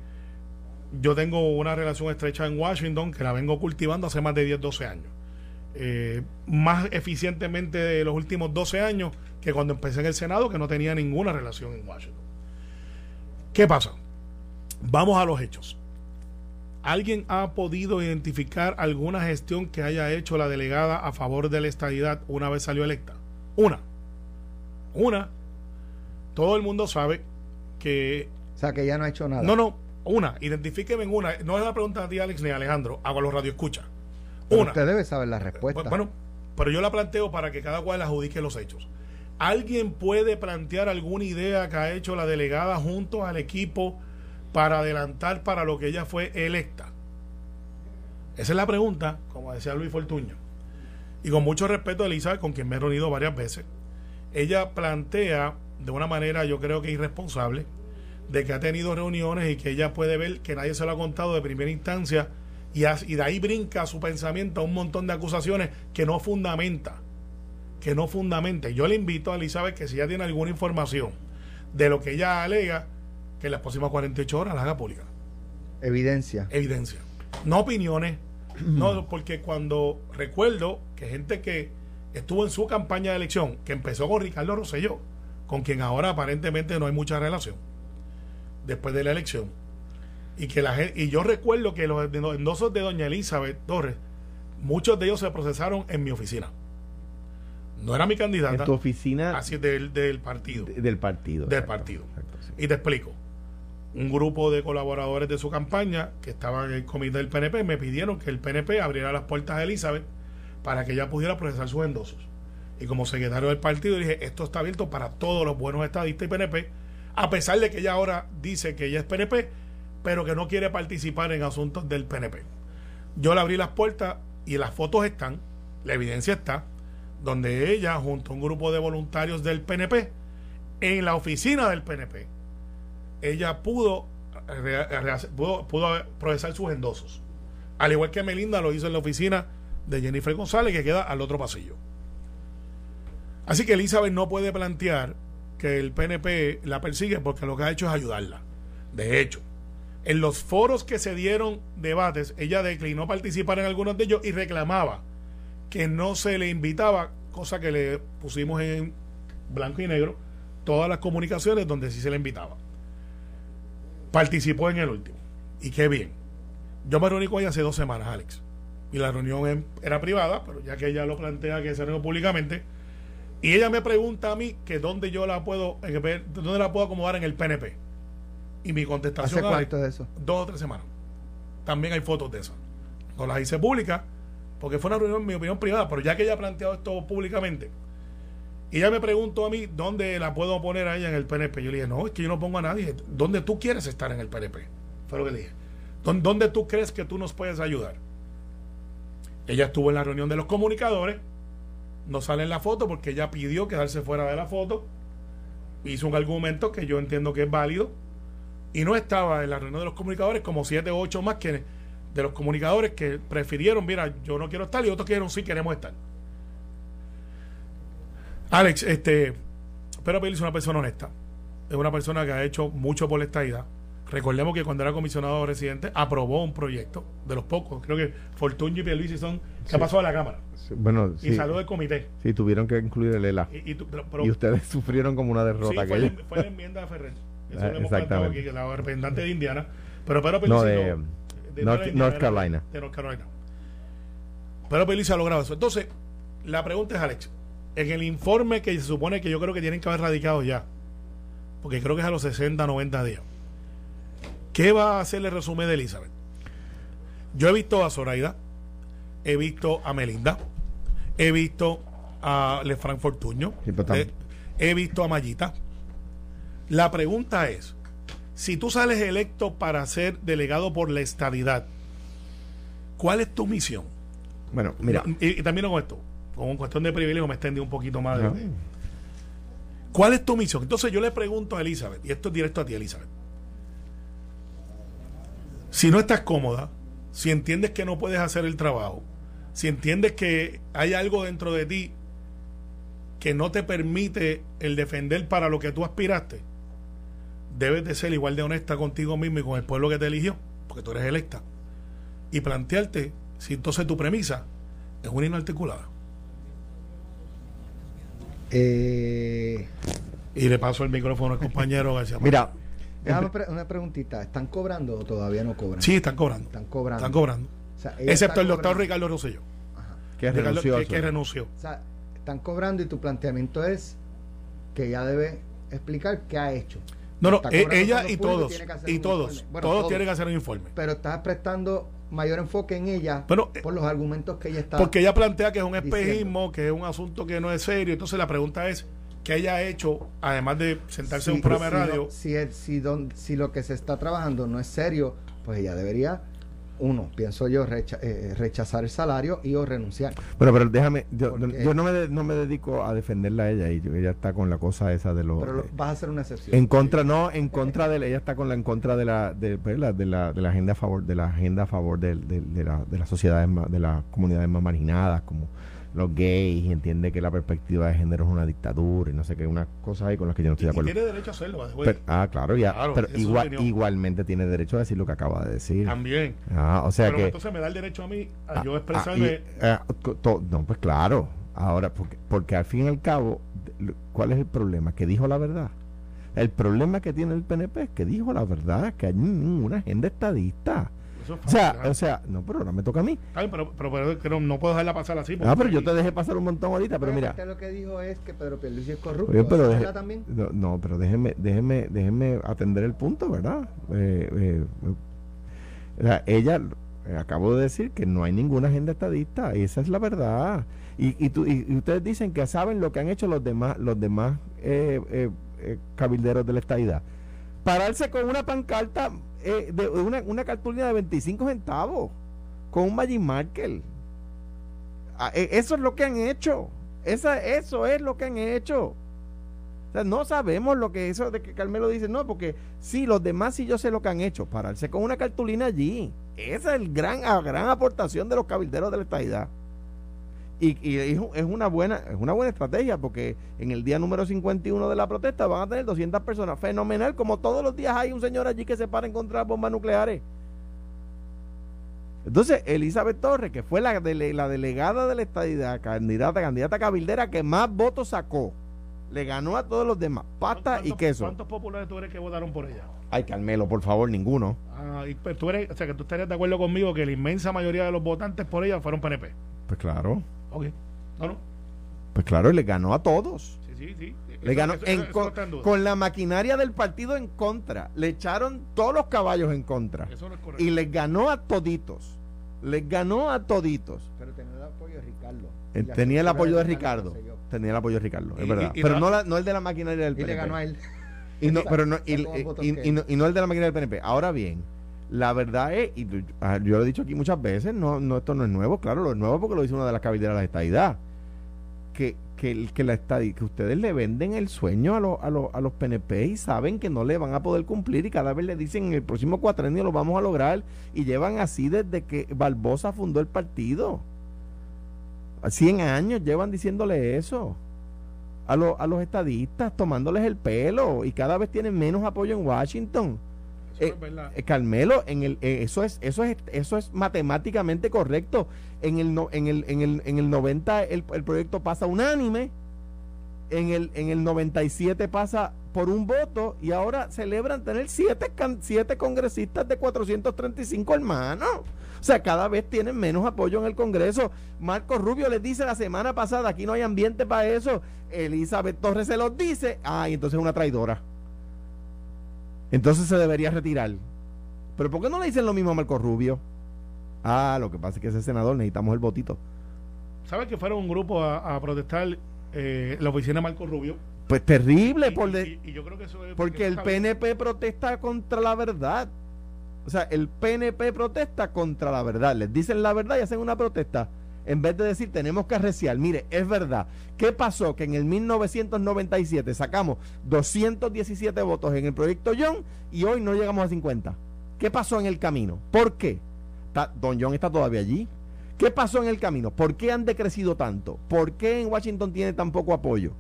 yo tengo una relación estrecha en Washington que la vengo cultivando hace más de 10, 12 años. Eh, más eficientemente de los últimos 12 años que cuando empecé en el Senado que no tenía ninguna relación en Washington. ¿Qué pasa? Vamos a los hechos. ¿Alguien ha podido identificar alguna gestión que haya hecho la delegada a favor de la estadidad una vez salió electa? Una. Una. Todo el mundo sabe que... O sea, que ya no ha hecho nada. No, no. Una. Identifíqueme en una. No es la pregunta a ti, Alex, ni a Alejandro. Hago los radioescuchas. Una. Usted debe saber la respuesta. Bueno, pero yo la planteo para que cada cual adjudique los hechos. ¿Alguien puede plantear alguna idea que ha hecho la delegada junto al equipo para adelantar para lo que ella fue electa? Esa es la pregunta, como decía Luis Fortuño. Y con mucho respeto a Elizabeth, con quien me he reunido varias veces, ella plantea de una manera yo creo que irresponsable de que ha tenido reuniones y que ella puede ver que nadie se lo ha contado de primera instancia y, y de ahí brinca su pensamiento a un montón de acusaciones que no fundamenta, que no fundamenta. Yo le invito a Elizabeth que si ella tiene alguna información de lo que ella alega, que en las próximas 48 horas la haga pública. Evidencia. Evidencia. No opiniones. no, porque cuando recuerdo que gente que estuvo en su campaña de elección, que empezó con Ricardo Rosselló, con quien ahora aparentemente no hay mucha relación, después de la elección, y que la y yo recuerdo que los endosos de doña Elizabeth Torres, muchos de ellos se procesaron en mi oficina. No era mi candidata. En tu oficina. Así del, del partido. del partido. Del partido. Y te explico un grupo de colaboradores de su campaña que estaban en el comité del PNP me pidieron que el PNP abriera las puertas a Elizabeth para que ella pudiera procesar sus endosos. Y como secretario del partido dije, esto está abierto para todos los buenos estadistas y PNP, a pesar de que ella ahora dice que ella es PNP, pero que no quiere participar en asuntos del PNP. Yo le abrí las puertas y las fotos están, la evidencia está, donde ella junto a un grupo de voluntarios del PNP, en la oficina del PNP, ella pudo, pudo, pudo procesar sus endosos. Al igual que Melinda lo hizo en la oficina de Jennifer González, que queda al otro pasillo. Así que Elizabeth no puede plantear que el PNP la persigue porque lo que ha hecho es ayudarla. De hecho, en los foros que se dieron debates, ella declinó participar en algunos de ellos y reclamaba que no se le invitaba, cosa que le pusimos en blanco y negro, todas las comunicaciones donde sí se le invitaba. Participó en el último. Y qué bien. Yo me reuní con ella hace dos semanas, Alex. Y la reunión era privada, pero ya que ella lo plantea que se reunió públicamente. Y ella me pregunta a mí que dónde yo la puedo, dónde la puedo acomodar en el PNP. Y mi contestación ¿Hace cuánto es eso? Dos o tres semanas. También hay fotos de eso. No las hice públicas, porque fue una reunión, en mi opinión, privada, pero ya que ella ha planteado esto públicamente, y ella me preguntó a mí dónde la puedo poner a ella en el PNP. Yo le dije, no, es que yo no pongo a nadie. ¿Dónde tú quieres estar en el PNP? Fue lo que dije. ¿Dónde tú crees que tú nos puedes ayudar? Ella estuvo en la reunión de los comunicadores. No sale en la foto porque ella pidió quedarse fuera de la foto. Hizo un argumento que yo entiendo que es válido. Y no estaba en la reunión de los comunicadores como siete o ocho más que de los comunicadores que prefirieron, mira, yo no quiero estar y otros quieren sí queremos estar. Alex, este, pero Pérez es una persona honesta. Es una persona que ha hecho mucho por la estadidad. Recordemos que cuando era comisionado residente aprobó un proyecto de los pocos. Creo que Fortunio y Pierluisi son que pasó a la Cámara. bueno, y salió del comité. Sí, tuvieron que incluir el ELA. Y, ustedes sufrieron como una derrota. Sí, fue, la, fue, la, enmienda de Ferrer. Eso lo hemos exactamente. aquí, la representante de Indiana. Pero Pedro Pierluisi... No, de, de North, North, Carolina. De North Carolina. Pero Pierluisi ha logrado eso. Entonces, la pregunta es, Alex, en el informe que se supone que yo creo que tienen que haber radicado ya, porque creo que es a los 60, 90 días, ¿qué va a hacer el resumen de Elizabeth? Yo he visto a Zoraida, he visto a Melinda, he visto a Lefranc Fortuño, he visto a Mayita. La pregunta es, si tú sales electo para ser delegado por la estabilidad, ¿cuál es tu misión? Bueno, mira. Y, y también con esto con cuestión de privilegio me extendí un poquito más. ¿Cuál es tu misión? Entonces yo le pregunto a Elizabeth, y esto es directo a ti, Elizabeth. Si no estás cómoda, si entiendes que no puedes hacer el trabajo, si entiendes que hay algo dentro de ti que no te permite el defender para lo que tú aspiraste, debes de ser igual de honesta contigo mismo y con el pueblo que te eligió, porque tú eres electa, y plantearte si entonces tu premisa es una inarticulada. Eh, y le paso el micrófono al compañero García. Mira, déjame una preguntita. ¿Están cobrando o todavía no cobran? Sí, están cobrando. Están cobrando. Están cobrando. Excepto el doctor Ricardo Rosselló. Que, renunció, que, renunció. O sea, están cobrando y tu planteamiento es que ella debe explicar qué ha hecho. No, no, e- ella y todos, y todos, todos, tienen que hacer un informe. Pero estás prestando mayor enfoque en ella por los argumentos que ella está porque ella plantea que es un espejismo que es un asunto que no es serio. Entonces la pregunta es qué ella ha hecho además de sentarse en un programa de radio si, si, si lo que se está trabajando no es serio pues ella debería uno, pienso yo, eh, rechazar el salario y o renunciar. Bueno, pero déjame, yo, no, me no me dedico a defenderla a ella y ella está con la cosa esa de los... Pero vas a hacer una excepción. En contra, no, en contra de ella está con la en contra de la de, pues, la, de la, de la agenda a favor de la agenda a favor de, de, de, la, de las sociedades de las comunidades más marginadas como los gays y entiende que la perspectiva de género es una dictadura y no sé qué, unas cosas ahí con las que yo no estoy de acuerdo. tiene derecho a hacerlo, Ah, claro, ya. pero igual, igualmente tiene derecho a decir lo que acaba de decir. También. Ah, o sea pero que. entonces me da el derecho a mí a ah, yo ah, expresarme. Ah, no, pues claro. Ahora, porque, porque al fin y al cabo, ¿cuál es el problema? Que dijo la verdad. El problema que tiene el PNP es que dijo la verdad, que hay una agenda estadista Eso es O sea, fácil, o sea, no, pero ahora me toca a mí. Bien, pero, pero, pero que no, no puedo dejarla pasar así. Ah, pero yo te dejé pasar un montón ahorita, pero mira. Usted lo que dijo es que Pedro Pierluisi es corrupto. Oye, pero ¿Eso deje- también? no, no, pero déjeme, déjeme, déjeme atender el punto, ¿verdad? Eh, eh, eh, ella, eh, acabo de decir que no hay ninguna agenda estadista, y esa es la verdad. Y, y, tú- y- y ustedes dicen que saben lo que han hecho los demás, los demás eh, eh, eh, cabilderos de la estadidad. Pararse con una pancarta, eh, de una, una cartulina de 25 centavos, con un Magic Marker. Ah, eh, Eso es lo que han hecho. Esa, eso es lo que han hecho. No sabemos lo que eso de que Carmelo dice, no, porque sí, los demás sí yo sé lo que han hecho, pararse con una cartulina allí. Esa es gran, la gran aportación de los cabilderos de la estadidad. Y, y es, una buena, es una buena estrategia, porque en el día número 51 de la protesta van a tener 200 personas. Fenomenal, como todos los días hay un señor allí que se para en contra de las bombas nucleares. Entonces, Elizabeth Torres, que fue la, dele- la delegada de la estadidad, candidata, candidata cabildera que más votos sacó, le ganó a todos los demás, pasta y ¿Cuántos- queso. ¿Cuántos populares tú eres que votaron por ella? Ay, Carmelo, por favor, ninguno. Ah, y, pues, tú eres, o sea, que tú estarías de acuerdo conmigo que la inmensa mayoría de los votantes por ella fueron PNP. Pues claro, Ok. No, no. pues claro, y le ganó a todos. Sí, sí, sí. Le Eso- ganó eso- en eso con, no con la maquinaria del partido en contra. Le echaron todos los caballos en contra. Eso no es correcto. Y les ganó a toditos. Les ganó a toditos. Pero tenía el apoyo de Ricardo. Eh, Tenía el apoyo de Ricardo. Tenía el apoyo de Ricardo, es Y- verdad. y- y pero no, la- no el de la maquinaria del Y le PNP. ganó a él. Y no, pero no, y, no, el de la máquina del PNP. Ahora bien, la verdad es, y ah, yo lo he dicho aquí muchas veces, no, no esto no es nuevo, claro, lo es nuevo porque lo dice una de las cabilderas de la estadidad. Que, que, que, la estadi- que ustedes le venden el sueño a, los a, los a los PNP y saben que no le van a poder cumplir y cada vez le dicen en el próximo cuatrenio lo vamos a lograr y llevan así desde que Barbosa fundó el partido. A 100 años llevan diciéndole eso a, los a los estadistas, tomándoles el pelo y cada vez tienen menos apoyo en Washington. Eh, es. Eh, Carmelo, en el, eh, eso es eso es eso es matemáticamente correcto. En el no- en el en el en el 90 el, el proyecto pasa unánime. En el en el 97 pasa por un voto y ahora celebran tener siete siete congresistas de 435 hermanos. O sea, cada vez tienen menos apoyo en el Congreso. Marco Rubio les dice la semana pasada, aquí no hay ambiente para eso. Elizabeth Torres se los dice. Ay, entonces es una traidora. Entonces se debería retirar. Pero ¿por qué no le dicen lo mismo a Marco Rubio? Ah, lo que pasa es que ese senador necesitamos el votito. ¿Sabes que fueron un grupo a, a protestar eh, la oficina de Marco Rubio? Pues terrible, Y- por y, de- y- y yo creo que eso es porque el PNP protesta contra la verdad. O sea, el PNP protesta contra la verdad. Les dicen la verdad y hacen una protesta. En vez de decir, tenemos que arreciar. Mire, es verdad. ¿Qué pasó? Que en el 1997 sacamos 217 votos en el proyecto John y hoy no llegamos a 50. ¿Qué pasó en el camino? ¿Por qué? Don John está todavía allí. ¿Qué pasó en el camino? ¿Por qué han decrecido tanto? ¿Por qué en Washington tiene tan poco apoyo?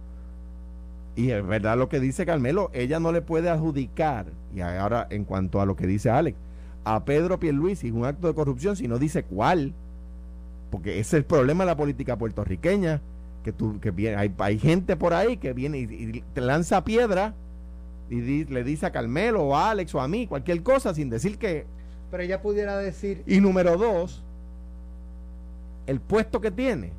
Y es verdad lo que dice Carmelo, ella no le puede adjudicar, y ahora en cuanto a lo que dice Alex, a Pedro Pierluisi un acto de corrupción si no dice cuál, porque ese es el problema de la política puertorriqueña, que tú, que viene, hay, hay gente por ahí que viene y, y te lanza piedra y di- le dice a Carmelo o a Alex o a mí cualquier cosa sin decir que... Pero ella pudiera decir, Y número dos, el puesto que tiene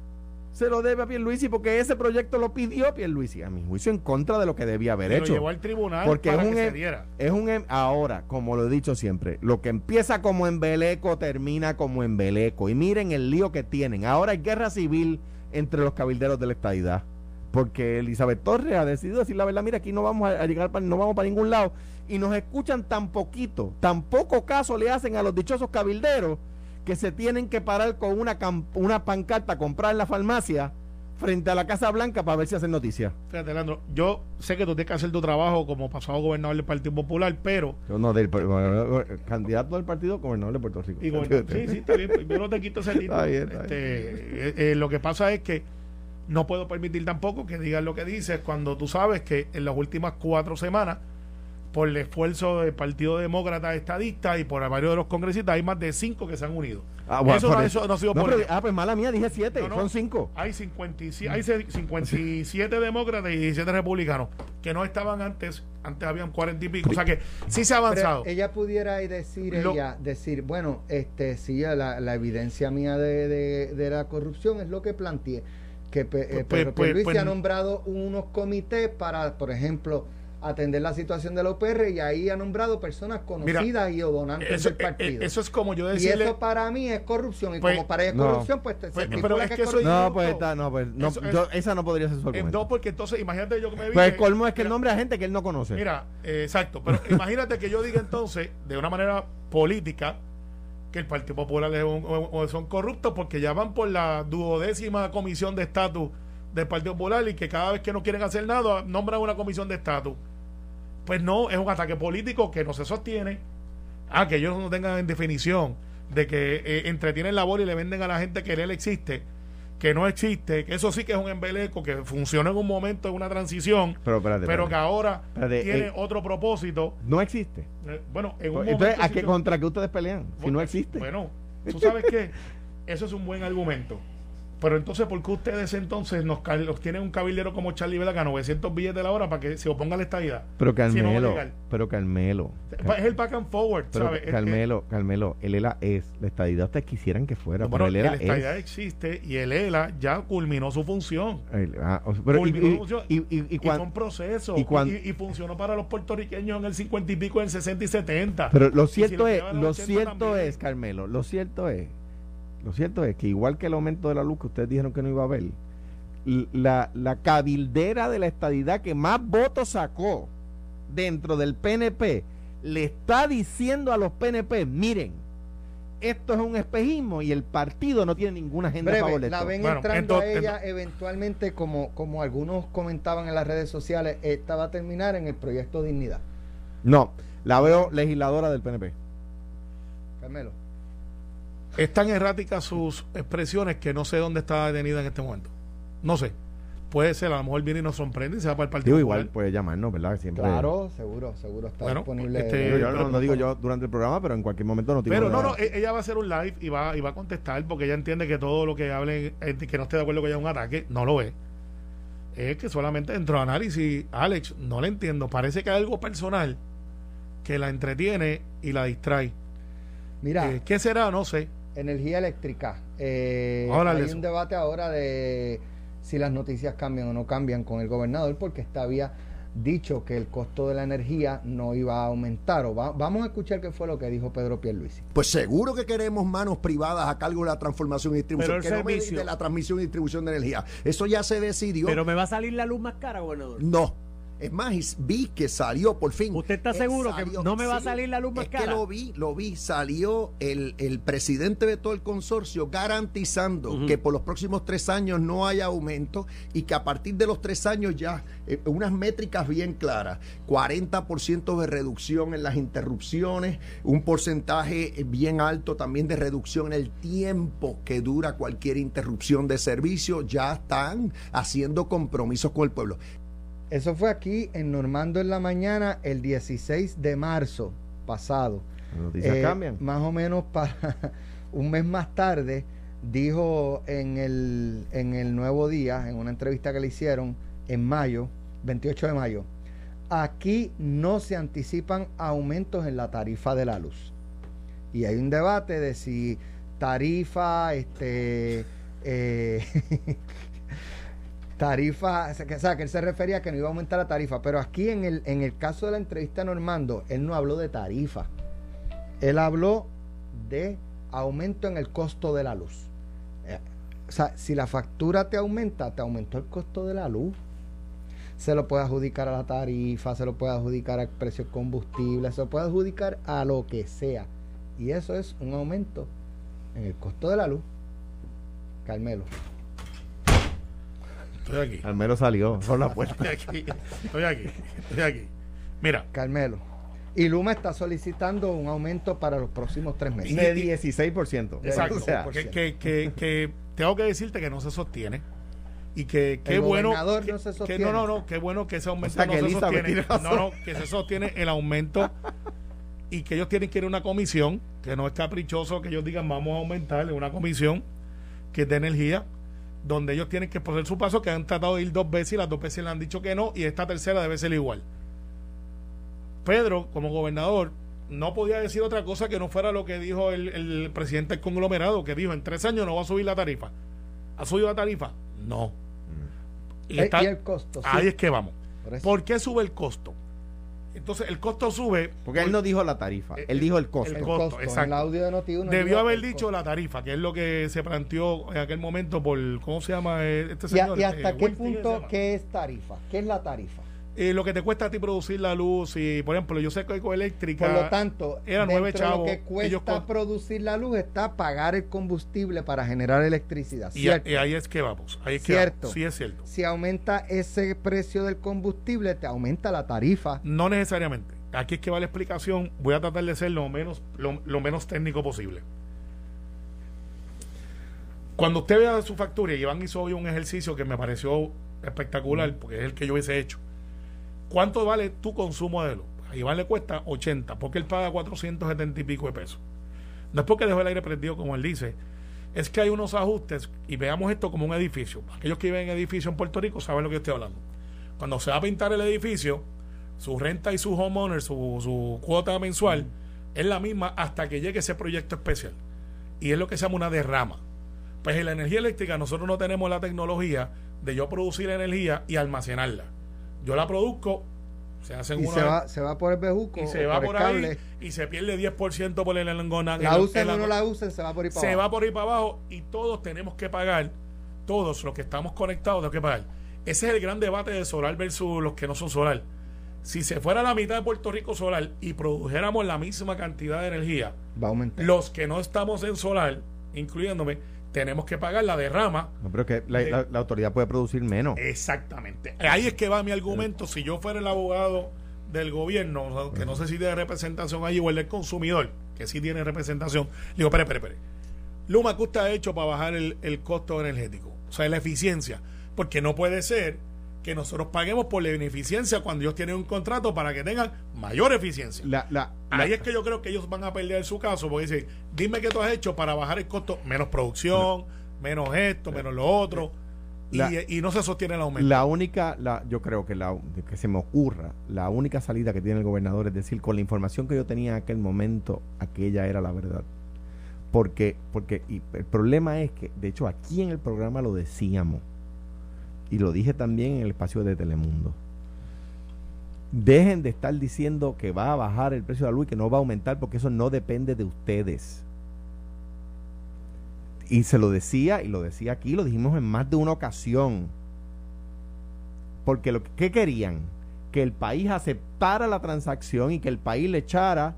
se lo debe a Pierluisi porque ese proyecto lo pidió Pierluisi, a mi juicio en contra de lo que debía haber lo hecho. llevó al tribunal Porque para es un que se em- diera. Es un em- ahora, como lo he dicho siempre, lo que empieza como embeleco termina como embeleco. Y miren el lío que tienen. Ahora hay guerra civil entre los cabilderos de la estadidad. Porque Elizabeth Torres ha decidido decir la verdad, mira, aquí no vamos a, llegar, pa- no vamos para ningún lado. Y nos escuchan tan poquito, tan poco caso le hacen a los dichosos cabilderos que se tienen que parar con una, una pancarta a comprar en la farmacia frente a la Casa Blanca para ver si hacen noticias. Fíjate, Leandro, yo sé que tú tienes que hacer tu trabajo como pasado gobernador del Partido Popular, pero Yo no, del candidato del partido gobernador de Puerto Rico. Y sí, sí, está bien. Yo no te quito ese título. Está bien, está Este, eh, eh, lo que pasa es que no puedo permitir tampoco que digan lo que dices cuando tú sabes que en las últimas cuatro semanas por el esfuerzo del Partido Demócrata Estadista y por varios de los congresistas, hay más de cinco que se han unido. Ah, bueno, eso, por no, eso- eso no ha sido No, pero- ah, pues mala mía, dije siete, No, no. son cinco. Hay 57, hay 57 demócratas y 17 republicanos que no estaban antes, antes habían 40 y pico. O sea que sí se ha Pero avanzado. ella pudiera y decir Lo- ella decir bueno este sí la, la evidencia mía de, de- de la corrupción es lo que planteé que eh, Pues- Pedro pues- Pierluisi pues- ha nombrado unos comités para por ejemplo atender la situación de la OPR y ahí ha nombrado personas conocidas y o donantes eso, del partido eh, eso es como yo y decirle. eso para mí es corrupción y Pues- como para ella es No. corrupción pues, te- Pues, pero es que que es eso- corrupción. No, pues está, no, pues no, Eso- yo- esa no podría ser su eh, argumento. no, porque entonces imagínate yo que me vi. Pues el colmo es que el nombre a gente que él no conoce. Mira, eh, exacto, pero imagínate que yo diga entonces, de una manera política, que el Partido Popular es un- o- o son corruptos porque ya van por la duodécima comisión de estatus del Partido Popular y que cada vez que no quieren hacer nada, nombran una comisión de estatus. Pues no, es un ataque político que no se sostiene. Ah, que ellos no tengan en definición de que eh, entretienen la bola y le venden a la gente que él existe, que no existe, que eso sí que es un embeleco, que funciona en un momento, en una transición, pero espérate, pero que ahora Espérate, tiene eh, otro propósito. no existe. Eh, bueno, en un Entonces, momento. ¿a sí qué que- contra qué ustedes pelean? Si no existe. Bueno, tú sabes que eso es un buen argumento. Pero entonces, ¿por qué ustedes entonces nos, los tienen un cabildero como Charlie Vela a 900 billetes de la hora para que se oponga a la estadía? pero Si no Carmelo, pero Carmelo. Es el back and forward, ¿sabes? Es- es- Carmelo, Carmelo, el ELA es. La estadidad ustedes quisieran que fuera, pero el ELA la estadía es. existe y el ELA ya culminó su función. El- ah, pero y, Culminó su función y, y- y y cuan- fue un proceso. y funcionó para los puertorriqueños en el 50 y pico, en el 60 y 70. pero lo si cierto lo es, llevan a lo los 80 cierto también. es, Carmelo, lo cierto es, lo cierto es que igual que el aumento de la luz que ustedes dijeron que no iba a haber, la, la cabildera de la estadidad que más votos sacó dentro del PNP le está diciendo a los PNP, miren, esto es un espejismo y el partido no tiene ninguna agenda a favor breve, de la ven Bueno, entrando a entonces- ella eventualmente como como algunos comentaban en las redes sociales esta va a terminar en el proyecto Dignidad. No, la veo legisladora del PNP. Carmelo Es tan erráticas sus expresiones que no sé dónde está detenida en este momento. No sé. Puede ser, a lo mejor viene y nos sorprende y se va para el partido. Digo, igual puede llamarnos, ¿verdad? Siempre. Claro, seguro, seguro está Bueno, disponible. este, Digo, yo no, no digo yo durante el programa, pero en cualquier momento no Pero no, no, e- ella va a hacer un live y va, y va a contestar porque ella entiende que todo lo que hable, eh, que no esté de acuerdo que haya un ataque, no lo es. Es que solamente dentro de análisis, Alex, no le entiendo. Parece que hay algo personal que la entretiene y la distrae. Mira, Eh, ¿Qué será? No sé. Energía eléctrica. Eh, Ahora hay un debate ahora de si las noticias cambian o no cambian con el gobernador, porque esta había dicho que el costo de la energía no iba a aumentar. O va- vamos a escuchar qué fue lo que dijo Pedro Pierluisi. Pues seguro que queremos manos privadas a cargo de la transformación y distribución, Pero el que no me servicio- de la transmisión y distribución de energía. Eso ya se decidió. Pero me va a salir la luz más cara, gobernador. no. Es más, vi que salió por fin. ¿Usted está Eh, seguro que no me va a salir la luz más es cara? que lo vi, lo vi. Salió el, el presidente de todo el consorcio garantizando que por los próximos tres años no haya aumento y que a partir de los tres años ya eh, unas métricas bien claras. 40% de reducción en las interrupciones, un porcentaje bien alto también de reducción en el tiempo que dura cualquier interrupción de servicio. Ya están haciendo compromisos con el pueblo. Eso fue aquí en Normando en la mañana el 16 de marzo pasado. Las noticias Eh, cambian. Más o menos para un mes más tarde, dijo en el, en el Nuevo Día, en una entrevista que le hicieron en mayo, 28 de mayo, aquí no se anticipan aumentos en la tarifa de la luz. Y hay un debate de si tarifa, este, eh, tarifa, o sea, que, él se refería a que no iba a aumentar la tarifa, pero aquí en el, en el caso de la entrevista a Normando, él no habló de tarifa, él habló de aumento en el costo de la luz. Eh, O sea, si la factura te aumenta, te aumentó el costo de la luz. Se lo puede adjudicar a la tarifa, se lo puede adjudicar al precio del combustible, se lo puede adjudicar a lo que sea. Y eso es un aumento en el costo de la luz. Carmelo. Estoy aquí. Carmelo salió por la puerta. Estoy aquí. Estoy aquí. Estoy aquí. Mira, Carmelo. Y Luma está solicitando un aumento para los próximos tres meses. De 16%. exacto. O sea, que, que, que, que tengo que decirte que no se sostiene. Y que qué El bueno que, no se que sostiene. no, no, no, qué bueno que ese aumento sea, no se sostiene. No, no, que se sostiene el aumento y que ellos tienen que ir a una comisión, que no es caprichoso que ellos digan vamos a aumentar, es una comisión que es de energía, donde ellos tienen que poner su paso, que han tratado de ir dos veces y las dos veces le han dicho que no, y esta tercera debe ser igual. Pedro, como gobernador, no podía decir otra cosa que no fuera lo que dijo el, el presidente del conglomerado, que dijo en tres años no va a subir la tarifa. ¿Ha subido la tarifa? No. Y, Eh, está- y el costo, sí. ahí es que vamos. ¿Por qué sube el costo? Entonces, el costo sube. Porque él no dijo la tarifa, Eh, él dijo el costo. el costo, costo, En exacto. el audio de Noti1 Debió haber el dicho costo. la tarifa, que es lo que se planteó en aquel momento por, ¿cómo se llama eh, este ¿Y, a- señor? y hasta Eh, qué Wilson, ¿qué punto qué es tarifa? ¿Qué es la tarifa? Eh, lo que te cuesta a ti producir la luz, y por ejemplo, yo sé que ecoeléctrica. Por lo tanto, era nueve de chavos, lo que cuesta producir la luz está pagar el combustible para generar electricidad. y, ahí es que vamos. Ahí es que Cierto. vamos. Sí, es cierto. Si aumenta ese precio del combustible, te aumenta la tarifa. No necesariamente. Aquí es que va la explicación. Voy a tratar de ser lo menos, lo, lo menos técnico posible. Cuando usted vea su factura, y Iván hizo hoy un ejercicio que me pareció espectacular, porque es el que yo hubiese hecho. ¿Cuánto vale tu consumo de luz? A Iván le cuesta 80, porque él paga 470 y pico de pesos. No es porque dejó el aire prendido, como él dice. Es que hay unos ajustes, y veamos esto como un edificio. Aquellos que viven en edificio en Puerto Rico saben lo que estoy hablando. Cuando se va a pintar el edificio, su renta y su homeowner, su, su cuota mensual, es la misma hasta que llegue ese proyecto especial. Y es lo que se llama una derrama. Pues en la energía eléctrica nosotros no tenemos la tecnología de yo producir energía y almacenarla. Yo la produzco, se hacen Y una se va, se va por el bejuco y se va por, ahí cable. y se pierde 10% por el engona. La en usen en o no la usen, se va por ahí para se abajo. va por ahí para abajo y todos tenemos que pagar, todos los que estamos conectados tenemos que pagar. Ese es el gran debate de solar versus los que no son solar. Si se fuera la mitad de Puerto Rico solar y produjéramos la misma cantidad de energía, Va a aumentar. los que no estamos en solar, incluyéndome, tenemos que pagar la derrama. No, pero que la, la- la autoridad puede producir menos. Exactamente. Ahí es que va mi argumento. Si yo fuera el abogado del gobierno, que no sé si tiene representación allí, o el del consumidor, que sí tiene representación, digo, espere, espere, espere. Luma, ¿qué usted ha hecho para bajar el, el costo energético? O sea, la eficiencia. Porque no puede ser que nosotros paguemos por la ineficiencia cuando ellos tienen un contrato para que tengan mayor eficiencia. La, la, Ahí la- es que yo creo que ellos van a perder su caso porque dicen, dime qué tú has hecho para bajar el costo, menos producción, menos esto, menos lo otro, y, y no se sostiene el aumento. La única, la, yo creo que la que se me ocurra, la única salida que tiene el gobernador es decir, con la información que yo tenía en aquel momento, aquella era la verdad. Porque, porque y el problema es que, de hecho, aquí en el programa lo decíamos, y lo dije también en el espacio de Telemundo. Dejen de estar diciendo que va a bajar el precio de la luz y que no va a aumentar, porque eso no depende de ustedes. Y se lo decía, y lo decía aquí, lo dijimos en más de una ocasión. Porque lo que ¿qué querían, que el país aceptara la transacción y que el país le echara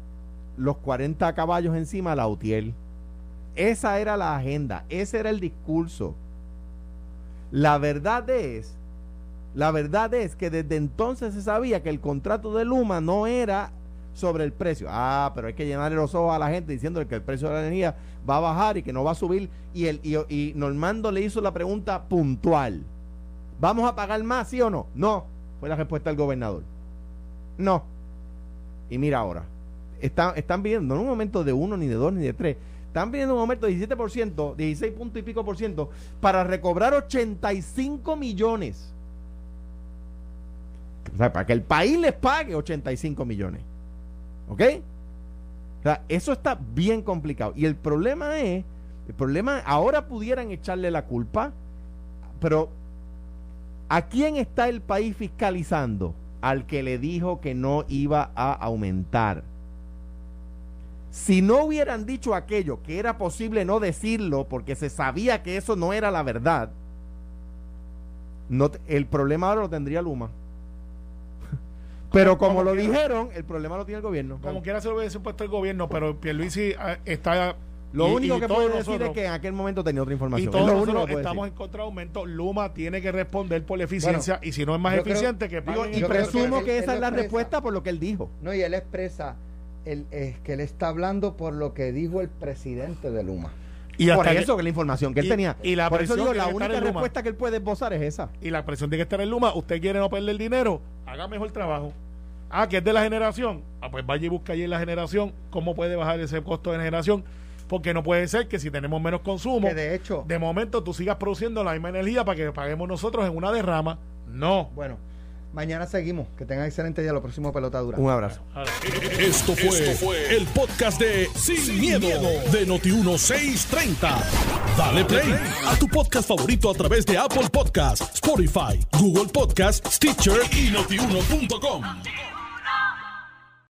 los 40 caballos encima a la UTIEL. Esa era la agenda, ese era el discurso. La verdad es, la verdad es que desde entonces se sabía que el contrato de Luma no era sobre el precio. Ah, pero hay que llenarle los ojos a la gente diciendo que el precio de la energía va a bajar y que no va a subir. Y, el, y, Normando le hizo la pregunta puntual. ¿Vamos a pagar más, sí o no? No, fue la respuesta del gobernador. No. Y mira ahora, están, viendo, no un aumento de uno, ni de dos, ni de tres. Están viendo un aumento de 17%, 16 punto y pico por ciento, para recobrar 85 millones. O sea, para que el país les pague 85 millones. ¿Ok? O sea, eso está bien complicado. Y el problema es, el problema, ahora pudieran echarle la culpa, pero ¿a quién está el país fiscalizando? Al que le dijo que no iba a aumentar. Si no hubieran dicho aquello, que era posible no decirlo porque se sabía que eso no era la verdad, no te- el problema ahora lo tendría Luma. Pero como como lo quiera. dijeron, el problema lo tiene el gobierno. Como quiera se lo hubiese puesto el gobierno, pero Pierluisi ah, está... Lo y- único y que todos puedo decir nosotros- es que en aquel momento tenía otra Y información. todos es lo nosotros estamos decir. en contra de aumento. Luma tiene que responder por la eficiencia y si no es más creo- eficiente, que Digo, y presumo él- que él esa es la expresa. respuesta por lo que él dijo. No, y él expresa el, es que él está hablando por lo que dijo el presidente de Luma. Y por que- eso que la información que él y- tenía. y la por eso digo, la única respuesta que él puede esbozar es esa. y la presión tiene que estar en Luma, usted quiere no perder dinero, haga mejor trabajo. Ah, que es de la generación. Ah, pues vaya y busca allí en la generación cómo puede bajar ese costo de generación. Porque no puede ser que si tenemos menos consumo, Que de hecho, de momento tú sigas produciendo la misma energía para que paguemos nosotros en una derrama. No. bueno, mañana seguimos. Que tengan excelente día. Lo próximo pelota dura. Un abrazo. Esto fue, el podcast de Sin, miedo, de Noti1630. Dale play a tu podcast favorito a través de Apple Podcasts, Spotify, Google Podcasts, Stitcher y notiuno.com.